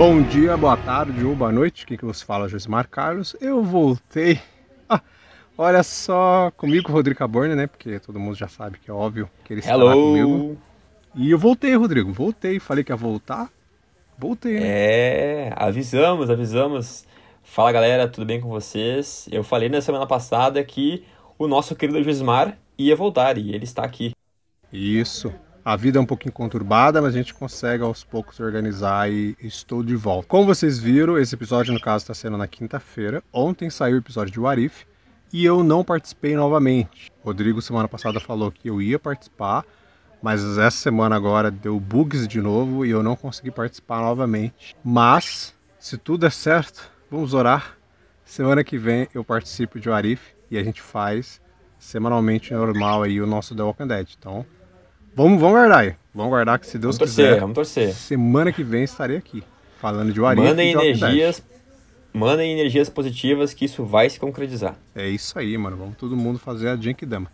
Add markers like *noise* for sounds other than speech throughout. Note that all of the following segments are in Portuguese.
Bom dia, boa tarde ou boa noite, aqui que você fala, Josimar Carlos. Eu voltei. Ah, olha só, comigo Rodrigo Caborne, né? Porque todo mundo já sabe que é óbvio que ele está comigo. E eu voltei, Rodrigo, voltei. Falei que ia voltar. Voltei, né? É, avisamos, avisamos. Fala galera, tudo bem com vocês? Eu falei na semana passada que o nosso querido Josimar ia voltar e ele está aqui. Isso. A vida é um pouquinho conturbada, mas a gente consegue aos poucos se organizar e estou de volta. Como vocês viram, esse episódio no caso está sendo na quinta-feira. Ontem saiu o episódio de Warif e eu não participei novamente. Rodrigo semana passada falou que eu ia participar, mas essa semana agora deu bugs de novo e eu não consegui participar novamente. Mas se tudo é certo, vamos orar. Semana que vem eu participo de Warif e a gente faz semanalmente normal aí o nosso The Walking Dead. Então, Vamos, vamos guardar aí. Vamos guardar que se Deus vamos quiser. Torcer, vamos torcer. Semana que vem estarei aqui. Falando de Warif Mandem energias. Mandem energias positivas que isso vai se concretizar. É isso aí, mano. Vamos todo mundo fazer a Genkidama.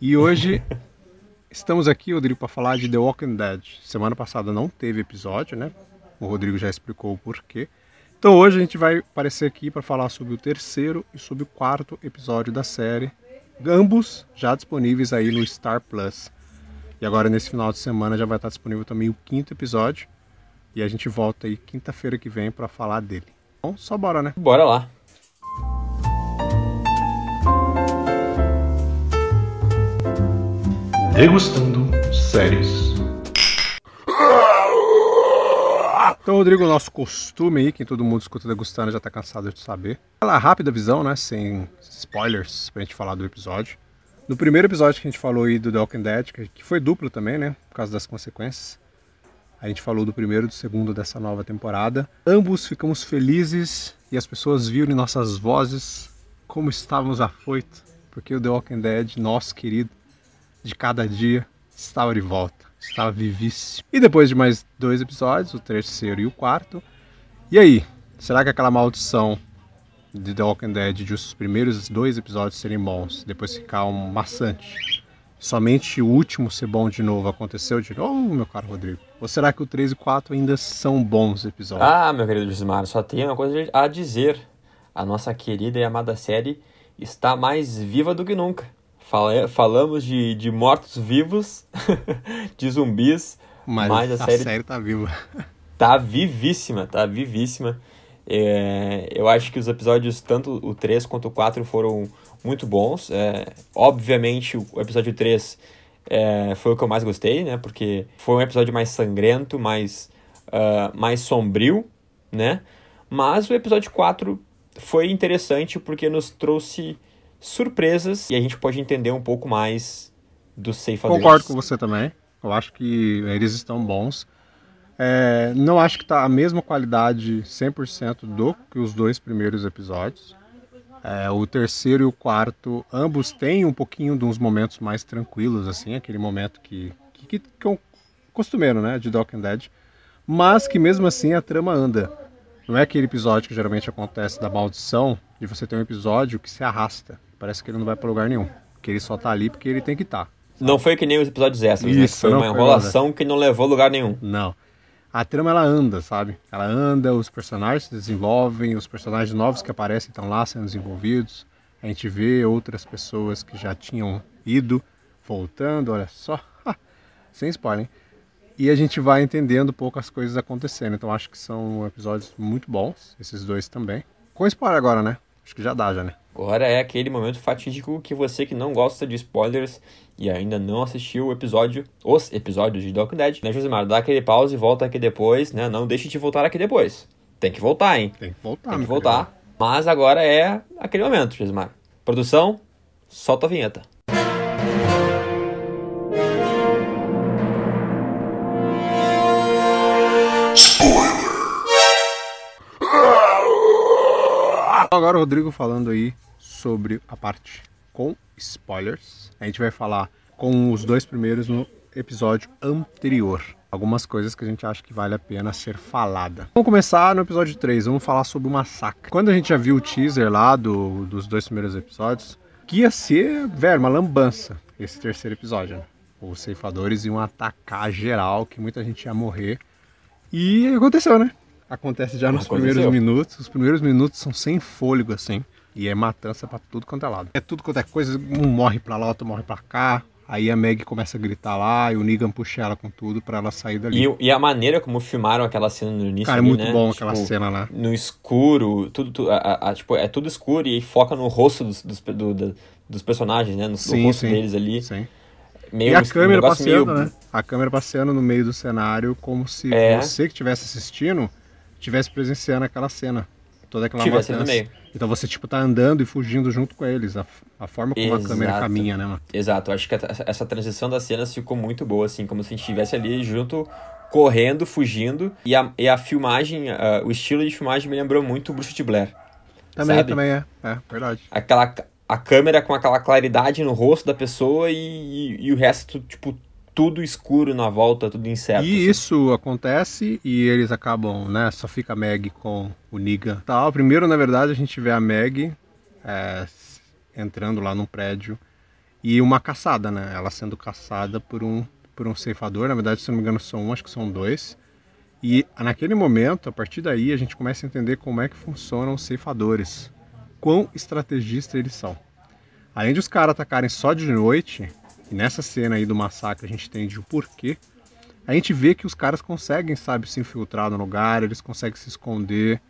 E hoje *laughs* estamos aqui, Rodrigo, para falar de The Walking Dead. Semana passada não teve episódio, né? O Rodrigo já explicou o porquê. Então hoje a gente vai aparecer aqui para falar sobre o terceiro e sobre o quarto episódio da série. Ambos já disponíveis aí no Star Plus. E agora nesse final de semana já vai estar disponível também o quinto episódio. E a gente volta aí quinta-feira que vem para falar dele. Então, só bora, né? Bora lá. Degustando séries. Então, Rodrigo, nosso costume aí, quem todo mundo escuta degustando já tá cansado de saber. Aquela rápida visão, né? Sem spoilers pra gente falar do episódio. No primeiro episódio que a gente falou aí do The Walking Dead, que foi duplo também, né? Por causa das consequências. A gente falou do primeiro e do segundo dessa nova temporada. Ambos ficamos felizes e as pessoas viram em nossas vozes como estávamos afoitos, porque o The Walking Dead, nosso querido, de cada dia, estava de volta, estava vivíssimo. E depois de mais dois episódios, o terceiro e o quarto, e aí? Será que aquela maldição The Walking Dead de os primeiros dois episódios serem bons, depois ficar um maçante. Somente o último ser bom de novo aconteceu de novo, meu caro Rodrigo? Ou será que o 3 e 4 ainda são bons episódios? Ah, meu querido Gismar, só tem uma coisa a dizer. A nossa querida e amada série está mais viva do que nunca. falamos de, de mortos-vivos, *laughs* de zumbis, mas, mas a, a série, série tá viva. Tá vivíssima, tá vivíssima. É, eu acho que os episódios, tanto o 3 quanto o 4, foram muito bons. É, obviamente, o episódio 3 é, foi o que eu mais gostei, né? Porque foi um episódio mais sangrento, mais, uh, mais sombrio, né? Mas o episódio 4 foi interessante porque nos trouxe surpresas e a gente pode entender um pouco mais dos ceifadores. Concordo com você também. Eu acho que eles estão bons. É, não acho que tá a mesma qualidade 100% do que os dois primeiros episódios. É, o terceiro e o quarto, ambos têm um pouquinho de uns momentos mais tranquilos, assim, aquele momento que, que, que, que é costumeiro, né, de Walking Dead. Mas que mesmo assim a trama anda. Não é aquele episódio que geralmente acontece da maldição, de você ter um episódio que se arrasta. Parece que ele não vai para lugar nenhum. Que ele só tá ali porque ele tem que estar. Tá. Não foi que nem os episódios extras, né? Isso, né? Foi uma enrolação que não levou a lugar nenhum. Não a trama ela anda, sabe? Ela anda, os personagens se desenvolvem, os personagens novos que aparecem estão lá sendo desenvolvidos. A gente vê outras pessoas que já tinham ido voltando, olha só, *laughs* sem spoiler. Hein? E a gente vai entendendo poucas coisas acontecendo. Então acho que são episódios muito bons, esses dois também. Com spoiler agora, né? Acho que já dá já, né? Agora é aquele momento fatídico que você que não gosta de spoilers e ainda não assistiu o episódio, os episódios de Doc Dead, né, Josimar? Dá aquele pause e volta aqui depois, né? Não deixe de voltar aqui depois. Tem que voltar, hein? Tem que voltar, Tem que voltar. Querido. Mas agora é aquele momento, Josimar. Produção, solta a vinheta. Agora o Rodrigo falando aí sobre a parte com spoilers. A gente vai falar com os dois primeiros no episódio anterior. Algumas coisas que a gente acha que vale a pena ser falada. Vamos começar no episódio 3, vamos falar sobre o massacre. Quando a gente já viu o teaser lá do, dos dois primeiros episódios, que ia ser, velho, uma lambança esse terceiro episódio. Né? Os ceifadores iam atacar geral, que muita gente ia morrer. E aconteceu, né? Acontece já nos Aconteceu. primeiros minutos. Os primeiros minutos são sem fôlego, assim. E é matança pra tudo quanto é lado. É tudo quanto é coisa, um morre pra lá, outro morre pra cá. Aí a Meg começa a gritar lá e o Negan puxa ela com tudo pra ela sair dali. E, e a maneira como filmaram aquela cena no início Cara, é ali, muito né? bom Tipo, aquela cena lá. No escuro, tudo, tu- a- a- tipo, é tudo escuro e foca no rosto dos, dos, do- do- dos personagens, né? No, no Sim, rosto sim. deles ali. Sim. Meio, e a um câmera negócio passeando, meio- né? A câmera passeando no meio do cenário como se É. você que estivesse assistindo estivesse presenciando aquela cena. Toda aquela Tivesse no meio. Então você, tipo, tá andando e fugindo junto com eles. A, a forma como a câmera Exato. caminha, né, mano? Exato, acho que essa- transição das cenas ficou muito boa, assim, como se a gente estivesse ali junto, correndo, fugindo. E a, e a filmagem, ah, o estilo de filmagem me lembrou muito o Bruxa de Blair. Também, Sabe? também é. É, verdade. Aquela, a câmera com aquela claridade no rosto da pessoa e, e, e o resto, tipo, tudo escuro na volta, tudo incerto. E assim. isso acontece e eles acabam, né? Só fica a Meg com o Negan. Tá, primeiro, na verdade, a gente vê a Meg é, entrando lá num prédio e uma caçada, né? Ela sendo caçada por um, por um ceifador. Na verdade, se não me engano, são um, acho que são dois. E naquele momento, a partir daí, a gente começa a entender como é que funcionam os ceifadores. Quão estrategistas eles são. Além de os caras atacarem só de noite, e nessa cena aí do massacre a gente entende o porquê, a gente vê que os caras conseguem, sabe, se infiltrar no lugar, eles conseguem se esconder.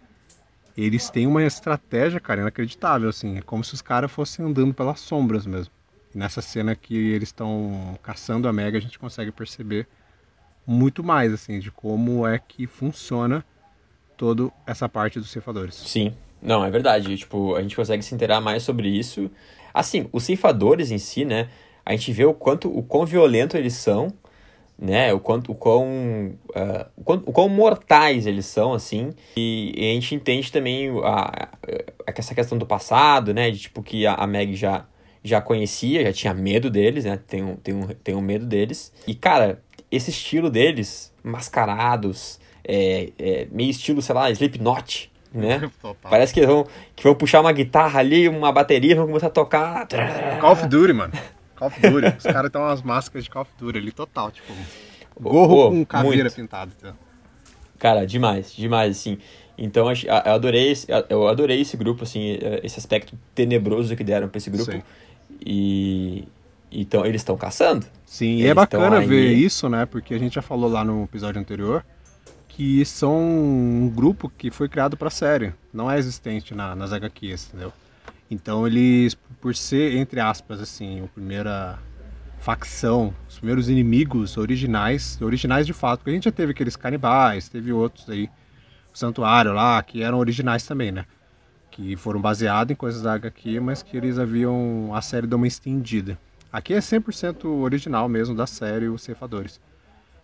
Eles têm uma estratégia, cara, inacreditável, assim. É como se os caras fossem andando pelas sombras mesmo. E nessa cena que eles estão caçando a Mega, a gente consegue perceber muito mais, assim, de como é que funciona toda essa parte dos ceifadores. Sim, não, é verdade. Tipo, a gente consegue se inteirar mais sobre isso. Assim, os ceifadores em si, né? A gente vê o quanto, o quão violento eles são, né? O quanto, o quão, ah, o quão, o quão mortais eles são, assim. E, e a gente entende também a, a, essa questão do passado, né? De tipo que a, a Meg já, já conhecia, já tinha medo deles, né? Tem um, tem um, tem um medo deles. E, cara, esse estilo deles, mascarados, é, é, meio estilo, sei lá, Slipknot, né? *laughs* Parece que vão, que vão puxar uma guitarra ali, uma bateria, vão começar a tocar. Call of Duty, mano. *laughs* Call of Duty. Os caras estão umas máscaras de Call of Duty ali, total, tipo. Gorro Ô, com caveira muito. pintada. Cara, demais, demais, assim. Então eu adorei, esse- eu adorei esse grupo, assim, esse aspecto tenebroso que deram pra esse grupo. Sim. E então eles estão caçando. Sim, e é bacana aí- ver isso, né? Porque a gente já falou lá no episódio anterior que são um grupo que foi criado pra série, não é existente na, nas HQs, entendeu? Então eles, por ser, entre aspas, assim, a primeira facção, os primeiros inimigos originais, originais de fato, porque a gente já teve aqueles canibais, teve outros aí, o Santuário lá, que eram originais também, né? Que foram baseados em coisas da HQ, mas que eles haviam, a série deu uma estendida. Aqui é 100% original mesmo da série, os ceifadores.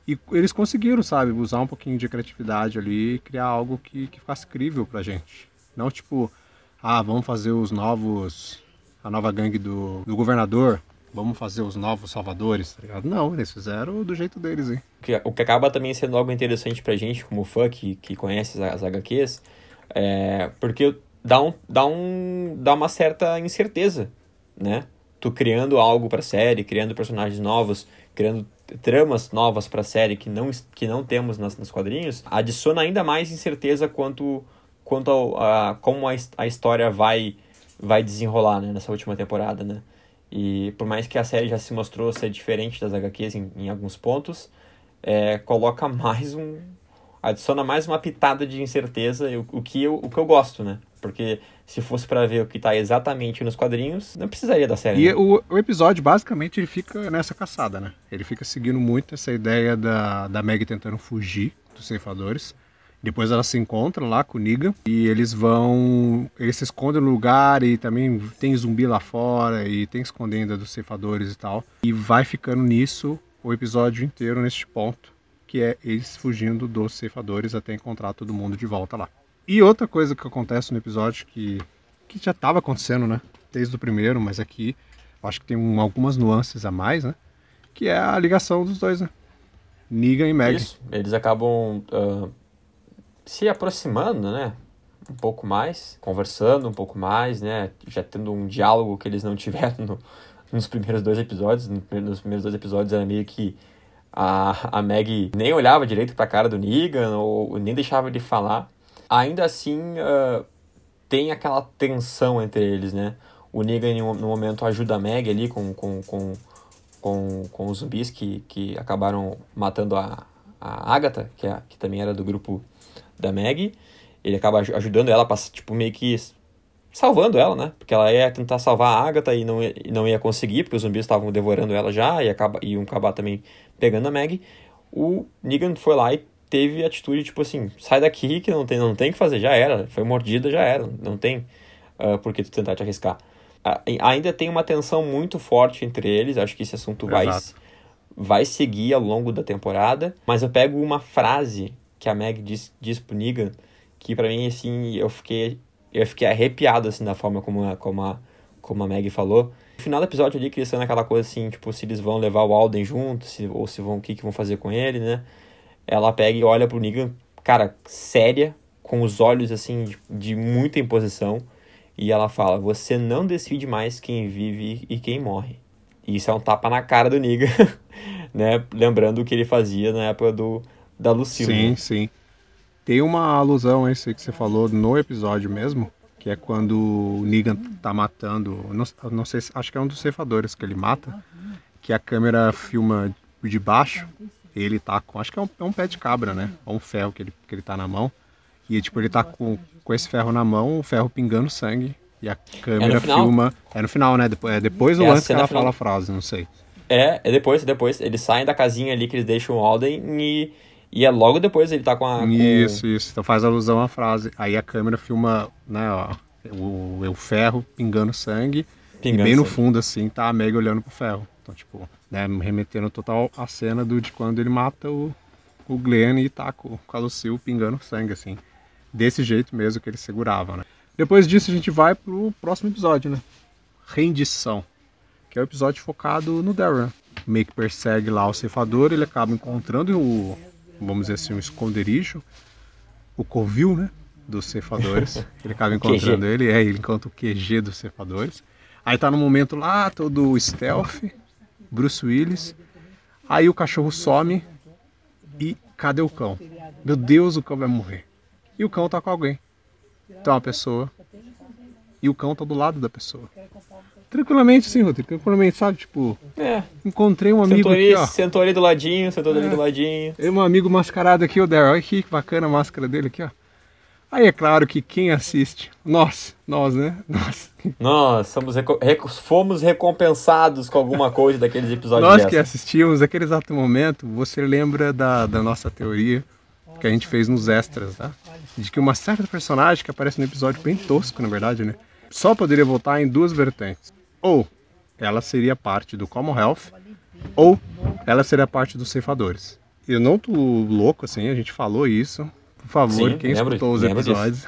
E eles conseguiram, sabe, usar um pouquinho de criatividade ali e criar algo que, que ficasse crível pra gente. Não tipo, ah, vamos fazer os novos. a nova gangue do, do governador, vamos fazer os novos salvadores, tá ligado? Não, eles fizeram do jeito deles, hein? O que, acaba também sendo algo interessante pra gente, como fã que, que conhece as, as HQs, é porque dá, um, dá, um, dá uma certa incerteza, né? Tu criando algo pra série, criando personagens novos, criando tramas novas pra série que não, que não temos nas, nos quadrinhos, adiciona ainda mais incerteza quanto, quanto ao- a, como a, a história vai, vai desenrolar né, nessa última temporada, né? E por mais que a série já se mostrou ser diferente das HQs em, em alguns pontos, é, coloca mais um. adiciona mais uma pitada de incerteza, o, o, que, eu, o que eu gosto, né? Porque se fosse pra ver o que tá exatamente nos quadrinhos, não precisaria da série. E né? o, o episódio, basicamente, ele fica nessa caçada, né? Ele fica seguindo muito essa ideia da, da Meg tentando fugir dos ceifadores. Depois ela se encontra lá com o Negan e eles vão. Eles se escondem no lugar e também tem zumbi lá fora e tem escondenda dos ceifadores e tal. E vai ficando nisso o episódio inteiro neste ponto, que é eles fugindo dos ceifadores até encontrar todo mundo de volta lá. E outra coisa que acontece no episódio que, que já estava acontecendo, né? Desde o primeiro, mas aqui acho que tem um- algumas nuances a mais, né? Que é a ligação dos dois, né? Negan e Meg. Isso, eles acabam ah, se aproximando, né? Um pouco mais, conversando um pouco mais, né? Já tendo um diálogo que eles não *laughs* tiveram no- nos primeiros dois episódios. Nos primeiros dois episódios era meio que a, a Meg nem olhava direito pra cara do Negan, ou nem deixava ele falar. Ainda assim, uh, tem aquela tensão entre eles, né? O Negan, no momento, ajuda a Meg ali com, com, com, com, com os zumbis que, que acabaram matando a, a Agatha, que, é, que também era do grupo da Meg. Ele acaba ajudando ela, tipo, meio que salvando ela, né? Porque ela ia tentar salvar a Agatha e não ia, não ia conseguir, porque os zumbis estavam devorando ela já e acaba, iam acabar também pegando a Meg. O Negan foi lá e teve atitude, tipo assim, sai daqui que não tem, não tem que fazer, já era. Foi mordida, já era. Não tem uh, por que tu tentar te arriscar. Uh, ainda tem uma tensão muito forte entre eles, acho que esse assunto vai, vai seguir ao longo da temporada. Mas eu pego uma frase que a Meg diz, diz pro Negan, que para mim, assim, eu fiquei eu fiquei arrepiado, assim, da forma como a, como a, como a Meg falou. No final do episódio ali, eles naquela coisa assim, tipo, se eles vão levar o Alden junto, se, ou se vão, o que, que vão fazer com ele, né? Ela pega e olha pro Negan, cara, séria, com os olhos, assim, de, de muita imposição. E ela fala, você não decide mais quem vive e quem morre. E isso é um tapa na cara do Negan, *laughs* né? Lembrando o que ele fazia na época do, da Lucille. Sim, sim. Tem uma alusão a isso que você falou no episódio mesmo, que é quando o Negan tá matando, não, não sei, acho que é um dos ceifadores que ele mata, que a câmera filma de baixo, ele tá com, acho que é um, é um pé de cabra, né? Ou um ferro que ele, que ele tá na mão. E tipo, ele tá com, com esse ferro na mão, o ferro pingando sangue. E a câmera é filma. É no final, né? Depois, é depois ou é antes que ela final. fala a frase, não sei. É, é depois, é depois. Eles saem da casinha ali que eles deixam o Alden e e é logo depois ele tá com a. Com... Isso, isso. Então faz alusão à frase. Aí a câmera filma, né, ó, o, o ferro pingando sangue. Pingando e bem no fundo, assim, tá a Meg olhando pro ferro. Então, tipo, né, remetendo total a cena do, de quando ele mata o, o Glenn e tá com, com a Lucille pingando sangue, assim. Desse jeito mesmo que ele segurava, né? Depois disso a gente vai pro próximo episódio, né? Rendição. Que é o episódio focado no Darren. Meio que persegue lá o ceifador, ele acaba encontrando o, vamos dizer assim, um esconderijo, o covil, né? Dos cefadores. *laughs* Ele acaba encontrando ele, é, ele encontra o QG dos cefadores. Aí tá no momento lá, todo stealth, Bruce Willis. Aí o cachorro some e cadê o cão? Meu Deus, o cão vai morrer. E o cão tá com alguém. Então uma pessoa. E o cão tá do lado da pessoa. Tranquilamente, sim, Rodrigo. Tranquilamente, sabe? Tipo, é. encontrei um amigo sentou aqui, ó. Sentou ali do ladinho, sentou ali do é. ladinho. Tem um amigo mascarado aqui, o Daryl. Olha aqui, que bacana a máscara dele aqui, ó. Aí é claro que quem assiste, nós, nós, né? Nós. Nós somos reco fomos recompensados com alguma coisa daqueles episódios. Nós dessa. que assistimos aquele exato momento, você lembra da, da nossa teoria que a gente fez nos extras, tá? De que uma certa personagem que aparece no episódio bem tosco, na verdade, né? Só poderia voltar em duas vertentes ou ela seria parte do Commonwealth, ou ela seria parte dos ceifadores. Eu não tô louco assim, a gente falou isso. Por favor, Sim, quem lembro, escutou os episódios,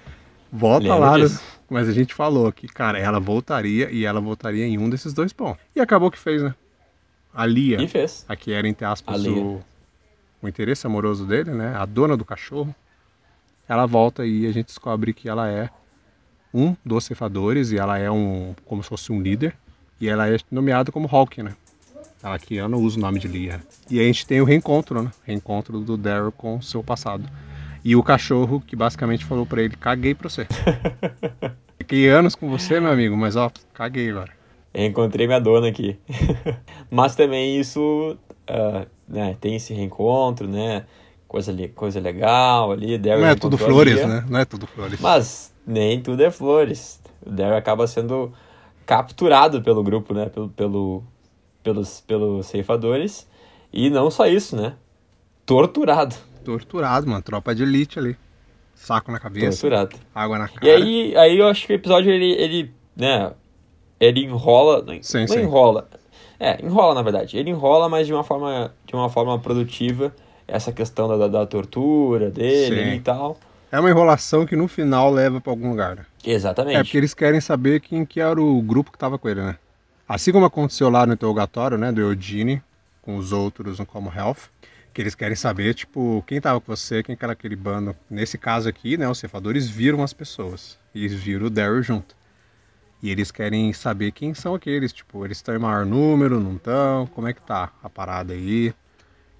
*laughs* volta lembro lá. Disso. Mas a gente falou que, cara, ela voltaria e ela voltaria em um desses dois pontos. E acabou que fez, né? A Lia, e fez. a que era, entre aspas, o, o interesse amoroso dele, né? A dona do cachorro. Ela volta e a gente descobre que ela é um dos ceifadores e ela é um como se fosse um líder e ela é nomeada como Hawk, né? Ela que eu não uso o nome de Lia. E a gente tem o reencontro, né? Reencontro do Daryl com o seu passado. E o cachorro que basicamente falou para ele: caguei pra você. *laughs* Fiquei anos com você, meu amigo, mas ó, caguei agora. Encontrei minha dona aqui. *laughs* mas também isso, uh, né, tem esse reencontro, né? Coisa, coisa legal ali. Daryl não é tudo flores, né? Não é tudo flores. Mas nem tudo é flores. O Daryl acaba sendo capturado pelo grupo, né? Pelo, pelo, pelos, pelos ceifadores. E não só isso, né? Torturado. Torturado, mano. Tropa de elite ali. Saco na cabeça. Torturado. Água na cara. E aí, aí eu acho que o episódio, ele, ele né? Ele enrola... Não, sim, não sim. enrola. É, enrola, na verdade. Ele enrola, mas de uma forma, de uma forma produtiva. Essa questão da, da, da tortura dele e tal é uma enrolação que no final leva para algum lugar. Né? Exatamente. É porque eles querem saber quem que era o grupo que estava com ele, né? Assim como aconteceu lá no interrogatório, né, do Eugene com os outros no Como Health, que eles querem saber, tipo, quem estava com você, quem que era aquele bando. Nesse caso aqui, né, os cefadores viram as pessoas e eles viram o Daryl junto. E eles querem saber quem são aqueles, tipo, eles estão em maior número, não estão, como é que tá a parada aí.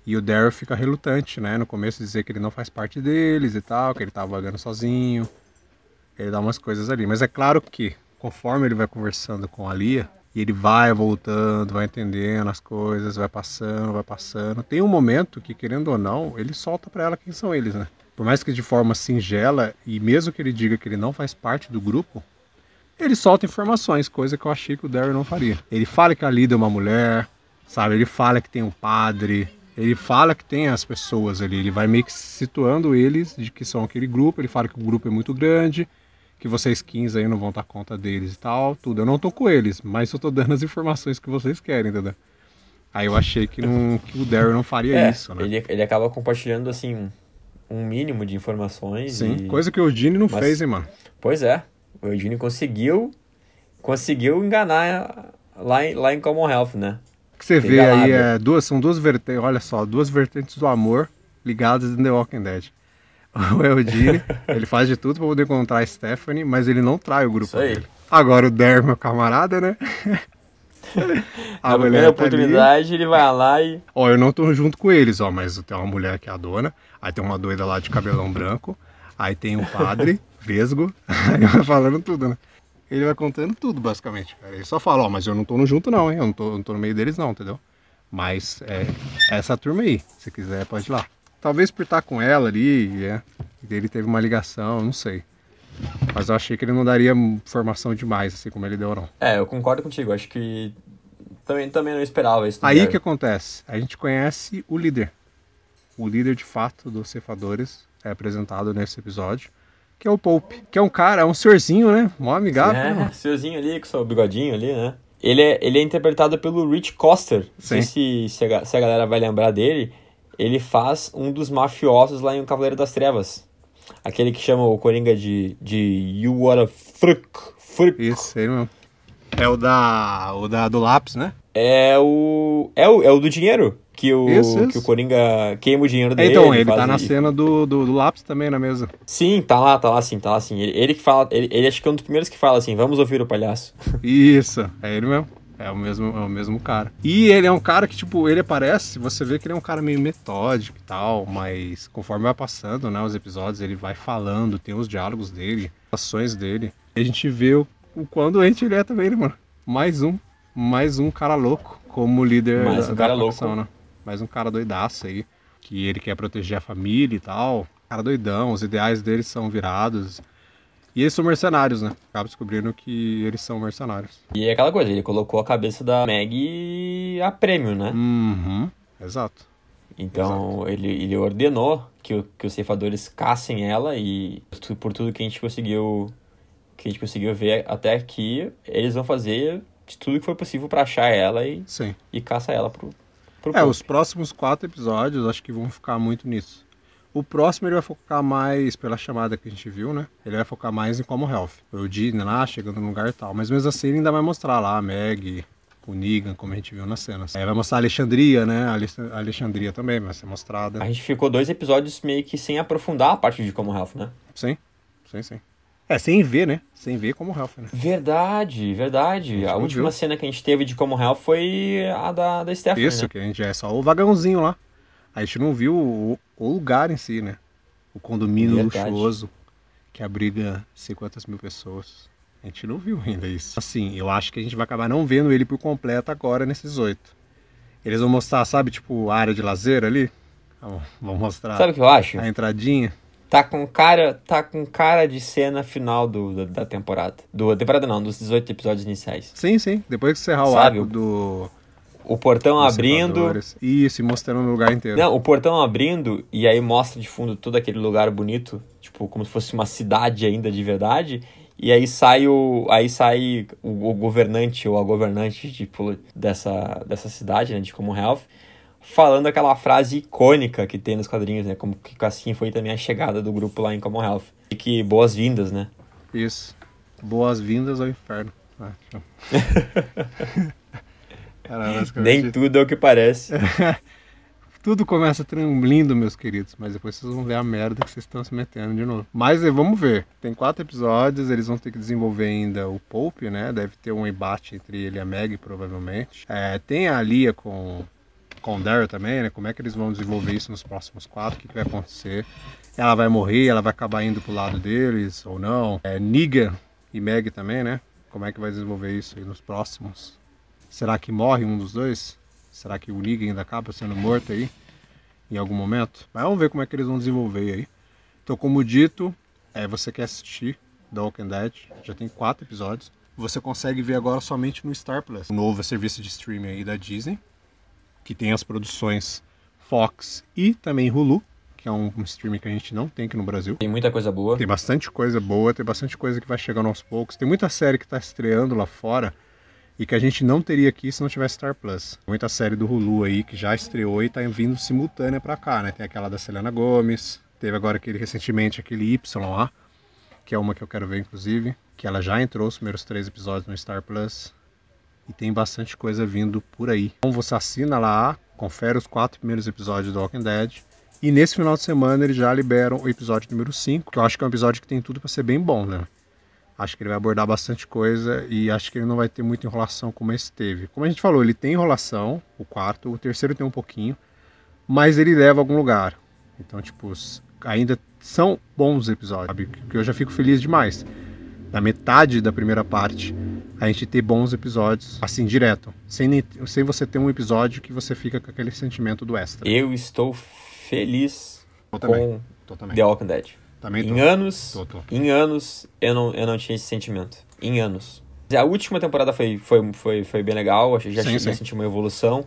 E o Daryl fica relutante, né? No começo dizer que ele não faz parte deles e tal, que ele tá vagando sozinho. Ele dá umas coisas ali. Mas é claro que, conforme ele vai conversando com a Lia, e ele vai voltando, vai entendendo as coisas, vai passando, vai passando. Tem um momento que, querendo ou não, ele solta para ela quem são eles, né? Por mais que de forma singela, e mesmo que ele diga que ele não faz parte do grupo, ele solta informações, coisa que eu achei que o Daryl não faria. Ele fala que a Lida é uma mulher, sabe? Ele fala que tem um padre, ele fala que tem as pessoas ali, ele vai meio que situando eles de que são aquele grupo, ele fala que o grupo é muito grande, que vocês 15 aí não vão dar conta deles e tal, tudo. Eu não tô com eles, mas eu tô dando as informações que vocês querem, entendeu? Aí eu achei que, não, que o Daryl não faria É, isso, né? ele, ele acaba compartilhando, assim, um mínimo de informações. Sim, e- coisa que o Gene não Mas- fez, hein, mano? Pois é, o Eugênio conseguiu, conseguiu enganar lá em, lá em Commonwealth, né? O que você vê aí é duas, são duas vertentes, olha só, duas vertentes do amor ligadas em The Walking Dead. *laughs* O Eugene, ele faz de tudo pra poder encontrar a Stephanie, mas ele não trai o grupo dele. Agora o Daryl, meu camarada, né? *laughs* Na primeira tá oportunidade, ele vai lá e. Ó, eu não tô junto com eles, ó, mas tem uma mulher que é a dona, aí tem uma doida lá de cabelão branco, aí tem um padre, *laughs* vesgo, aí vai falando tudo, né? Ele vai contando tudo, basicamente. Ele só fala, ó, mas eu não tô no junto não, hein? Eu não tô, não tô no meio deles não, entendeu? Mas é essa turma aí, se quiser pode ir lá. Talvez por estar com ela ali, é, e ele teve uma ligação, não sei. Mas eu achei que ele não daria informação demais, assim como ele deu, não. É, eu concordo contigo, acho que. Também, também não esperava isso. do Aí Daryl. que acontece? A gente conhece o líder. O líder de fato dos cefadores é apresentado nesse episódio, que é o Pope. Que é um cara, é um senhorzinho, né? Mó amigável. né, É, mano? senhorzinho ali, com seu bigodinho ali, né? Ele é, ele é interpretado pelo Rich Coster. Não sei se, se, a, se a galera vai lembrar dele. Ele faz um dos mafiosos lá em O Cavaleiro das Trevas. Aquele que chama o Coringa de, de You Are a Frick. Frick. Isso, ele mesmo. É o da. o da do lápis, né? É o. É o, é o do dinheiro. Que o, Isso, isso. que o Coringa queima o dinheiro É, dele. então, ele tá na e- cena do, do, do lápis também na mesa. Sim, tá lá, tá lá sim, tá lá sim. Ele, ele que fala. Ele, ele acho que é um dos primeiros que fala assim: vamos ouvir o palhaço. *laughs* Isso, é ele mesmo. É o mesmo, é o mesmo cara. E ele é um cara que, tipo, ele aparece, você vê que ele é um cara meio metódico e tal, mas conforme vai passando, né, os episódios, ele vai falando, tem os diálogos dele, as ações dele. E a gente vê o, o quão doente ele é também, mano? Mais um, mais um cara louco como líder Mais da, um cara da facção, louco. né? Mais um cara doidaço aí, que ele quer proteger a família e tal. Cara doidão, os ideais dele são virados. E eles são mercenários, né? Acaba descobrindo que eles são mercenários. E é aquela coisa, ele colocou a cabeça da Meg a prêmio, né? Uhum, exato. Então ele, ele ordenou que, que os ceifadores caçem ela e por tudo que a gente conseguiu que a gente conseguiu ver até aqui, eles vão fazer de tudo que for possível pra achar ela e, Sim. e caça ela pro É, os próximos quatro episódios acho que vão focar muito nisso. O próximo ele vai focar mais, pela chamada que a gente viu, né? Ele vai focar mais em como health. O Dean lá, chegando no lugar e tal. Mas mesmo assim ele ainda vai mostrar lá a Meg, o Negan, como a gente viu nas cenas. É, vai mostrar a Alexandria, né? A Alex- a Alexandria também vai ser mostrada. A gente ficou dois episódios meio que sem aprofundar a parte de Commonwealth, né? Sim, sim, sim. É, sem ver, né? Sem ver como health, né? Verdade, verdade. A, não última viu. cena que a gente teve de Commonwealth foi a da, da Stephanie, Isso, né? que a gente é só o vagãozinho lá. A gente não viu o, o lugar em si, né? O condomínio Verdade. luxuoso que abriga não sei quantas mil pessoas. A gente não viu ainda isso. Assim, eu acho que a gente vai acabar não vendo ele por completo agora nesses oito. Eles vão mostrar, sabe, tipo, a área de lazer ali? Vão mostrar Sabe o que eu acho? a entradinha. Tá com cara, tá com cara de cena final do, da, da temporada. Do temporada não, dos 18 episódios iniciais. Sim, sim. Depois que encerrar o arco do. O portão abrindo. Isso, e mostrando o lugar inteiro. Não, o portão abrindo e aí mostra de fundo todo aquele lugar bonito, tipo, como se fosse uma cidade ainda de verdade. E aí sai o aí sai o, o governante ou a governante tipo dessa dessa cidade, né, de Commonwealth, falando aquela frase icônica que tem nos quadrinhos, né, como que assim foi também a chegada do grupo lá em Commonwealth. E que boas-vindas, né? Isso. Boas-vindas ao inferno. Ah, show. Cara, basicamente, Nem tudo é o que parece. *laughs* tudo começa lindo, meus queridos, mas depois vocês vão ver a merda que vocês estão se metendo de novo. Mas eh, vamos ver. Tem quatro episódios, eles vão ter que desenvolver ainda o Pope, né? Deve ter um embate entre ele e a Meg, provavelmente. É, tem a Lia com, com também, né? Como é que eles vão desenvolver isso nos próximos quatro? O que, que vai acontecer? Ela vai morrer, ela vai acabar indo pro lado deles ou não? É, Negan e Meg também, né? Como é que vai desenvolver isso aí nos próximos? Será que morre um dos dois? Será que o Negan ainda acaba sendo morto aí em algum momento? Mas vamos ver como é que eles vão desenvolver aí. Então, como dito, é, você quer assistir The Walking Dead, já tem quatro episódios. Você consegue ver agora somente no Star Plus, o novo serviço de streaming aí da Disney, que tem as produções Fox e também Hulu, que é um streaming que a gente não tem aqui no Brasil. Tem muita coisa boa. Tem bastante coisa boa, tem bastante coisa que vai chegando aos poucos. Tem muita série que está estreando lá fora e que a gente não teria aqui se não tivesse Star Plus. Muita série do Hulu aí que já estreou e está vindo simultânea para cá, né? Tem aquela da Selena Gomes, Teve agora aquele recentemente aquele Y lá, que é uma que eu quero ver inclusive, que ela já entrou os primeiros três episódios no Star Plus e tem bastante coisa vindo por aí. Então você assina lá, confere os quatro primeiros episódios do Walking Dead e nesse final de semana eles já liberam o episódio número 5, que eu acho que é um episódio que tem tudo para ser bem bom, né? Acho que ele vai abordar bastante coisa e acho que ele não vai ter muita enrolação como esse teve. Como a gente falou, ele tem enrolação, o quarto, o terceiro tem um pouquinho, mas ele leva a algum lugar. Então, tipo, ainda são bons episódios, sabe? Que eu já fico feliz demais. Na metade da primeira parte, a gente ter bons episódios, assim, direto. Sem, sem você ter um episódio que você fica com aquele sentimento do extra. Eu estou feliz eu com The Walking Dead. Também em anos, tô, tô. em anos, eu não, eu não tinha esse sentimento. Em anos. A última temporada foi, foi, foi, foi bem legal, já, sim, já senti uma evolução.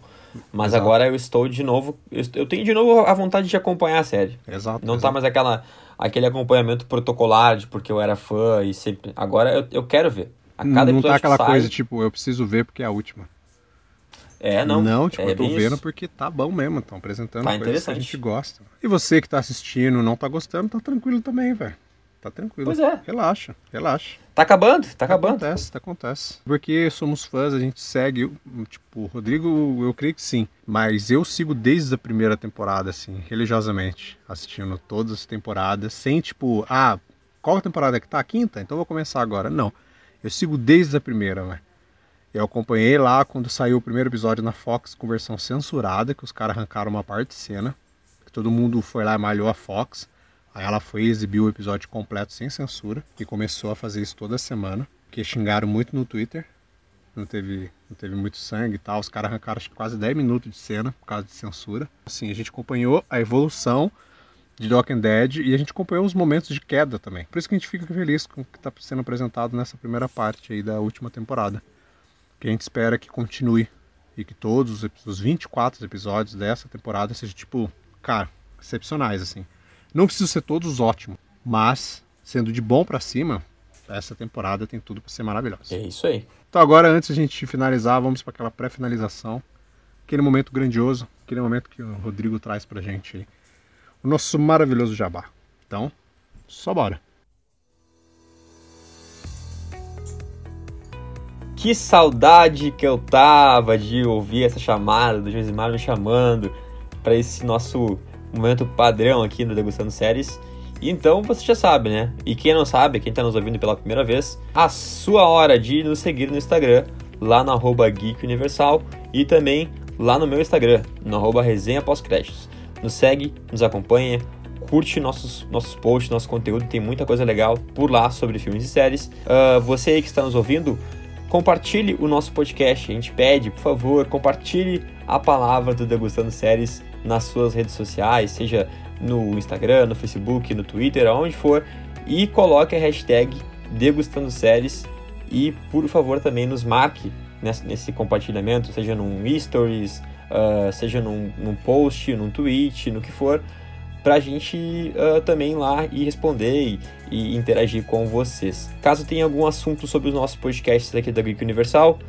Mas exato. agora eu estou de novo. Eu tenho de novo a vontade de acompanhar a série. Exato. Não exato. tá mais aquela, aquele acompanhamento protocolar de porque eu era fã e sempre. Agora eu, eu quero ver. A cada não tá aquela sai... coisa tipo, eu preciso ver porque é a última. É, não. Não, tipo, é eu tô vendo isso. porque tá bom mesmo. Estão apresentando tá coisas que a gente gosta. E você que tá assistindo não tá gostando, tá tranquilo também, velho. Tá tranquilo. Pois é. Relaxa, relaxa. Tá acabando, tá acabando. Acontece, tá, acontece. Porque somos fãs, a gente segue. Tipo, Rodrigo, eu creio que sim. Mas eu sigo desde a primeira temporada, assim, religiosamente. Assistindo todas as temporadas, sem tipo, ah, qual temporada que tá? A quinta? Então vou começar agora. Não. Eu sigo desde a primeira, velho. Eu acompanhei lá quando saiu o primeiro episódio na Fox com versão censurada, que os caras arrancaram uma parte de cena. Que todo mundo foi lá e malhou a Fox. Aí ela foi exibir o episódio completo sem censura e começou a fazer isso toda semana, porque xingaram muito no Twitter. Não teve, não teve muito sangue e tal. Os caras arrancaram acho quase 10 minutos de cena por causa de censura. Assim, a gente acompanhou a evolução de The Walking Dead e a gente acompanhou os momentos de queda também. Por isso que a gente fica feliz com o que está sendo apresentado nessa primeira parte aí da última temporada. Que a gente espera que continue e que todos os 24 episódios dessa temporada sejam, tipo, cara, excepcionais, assim. Não precisa ser todos ótimos, mas sendo de bom para cima, essa temporada tem tudo para ser maravilhosa. É isso aí. Então agora, antes de a gente finalizar, vamos para aquela pré-finalização, aquele momento grandioso, aquele momento que o Rodrigo traz pra gente aí. O nosso maravilhoso jabá. Então, só bora. Que saudade que eu tava de ouvir essa chamada do Josimar me chamando para esse nosso momento padrão aqui no Degustando Séries. Então você já sabe, né? E quem não sabe, quem está nos ouvindo pela primeira vez, a sua hora de nos seguir no Instagram, lá no arroba Geek Universal e também lá no meu Instagram, no arroba Resenha Pós-Créditos. Nos segue, nos acompanha, curte nossos, nossos posts, nosso conteúdo, tem muita coisa legal por lá sobre filmes e séries. Uh, você aí que está nos ouvindo, compartilhe o nosso podcast. A gente pede, por favor, compartilhe a palavra do Degustando Séries nas suas redes sociais, seja no Instagram, no Facebook, no Twitter, aonde for, e coloque a hashtag Degustando Séries e, por favor, também nos marque nesse, nesse compartilhamento, seja num stories, uh, seja num, num, post, num tweet, no que for, para a gente uh, também lá e responder e, e, interagir com vocês. Caso tenha algum assunto sobre os nossos podcasts aqui da Geek Universal,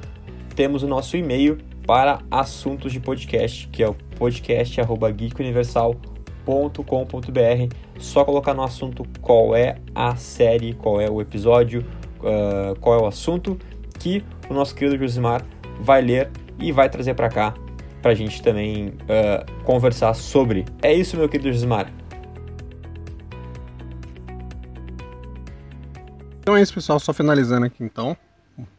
temos o nosso e-mail para assuntos de podcast, que é o podcast@geekuniversal.com.br. Só colocar no assunto qual é a série, qual é o episódio, uh, qual é o assunto que o nosso querido Josimar vai ler e vai trazer para cá para a gente também uh, conversar sobre. É isso, meu querido Josimar. Então é isso, pessoal. Só finalizando aqui então.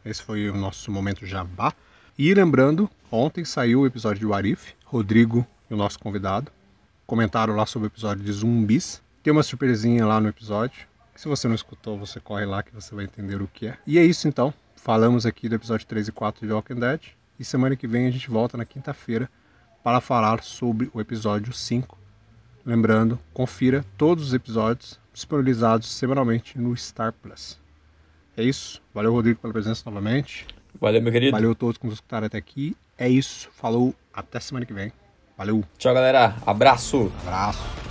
Esse foi o nosso momento jabá. E lembrando Ontem saiu o episódio de Warif, Rodrigo e o nosso convidado comentaram lá sobre o episódio de zumbis. Tem uma surpresinha lá no episódio. Se você não escutou, você corre lá que você vai entender o que é. E é isso então. Falamos aqui do episódio 3 e 4 de Walking Dead. E semana que vem a gente volta na quinta-feira para falar sobre o episódio 5. Lembrando, confira todos os episódios disponibilizados semanalmente no Star Plus. É isso. Valeu, Rodrigo, pela presença novamente. Valeu, meu querido. Valeu a todos que nos escutaram até aqui. É isso. Falou. Até semana que vem. Valeu. Tchau, galera. Abraço. Abraço.